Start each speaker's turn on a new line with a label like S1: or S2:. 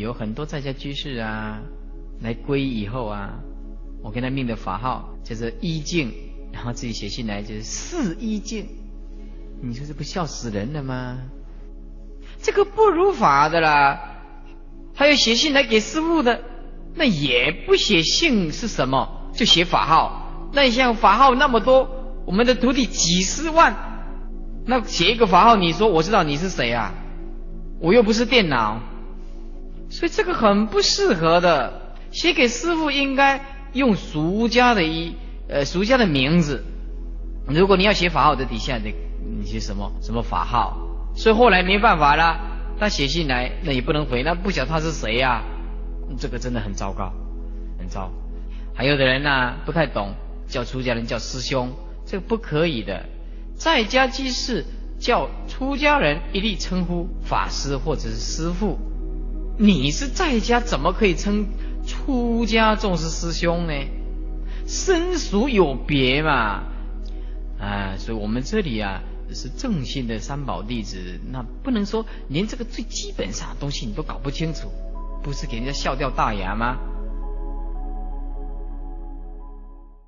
S1: 有很多在家居士啊，来皈依以后啊，我给他命的法号叫做一境，然后自己写信来就是四一境，你说这不笑死人了吗？这个不如法的啦，还有写信来给师父的，那也不写姓是什么，就写法号。那你像法号那么多，我们的徒弟几十万，那写一个法号，你说我知道你是谁啊？我又不是电脑，所以这个很不适合的。写给师父应该用俗家的一呃俗家的名字。如果你要写法号的底下你你写什么什么法号？所以后来没办法了，他写信来，那也不能回，那不晓他是谁呀、这个真的很糟糕，很糟。还有的人呢、不太懂，叫出家人叫师兄，这个不可以的。在家居士叫出家人一律称呼法师或者是师父。你是在家，怎么可以称出家众是师兄呢？生俗有别嘛。啊，所以我们这里啊。是正信的三宝弟子，那不能说连这个最基本上的东西你都搞不清楚，不是给人家笑掉大牙吗？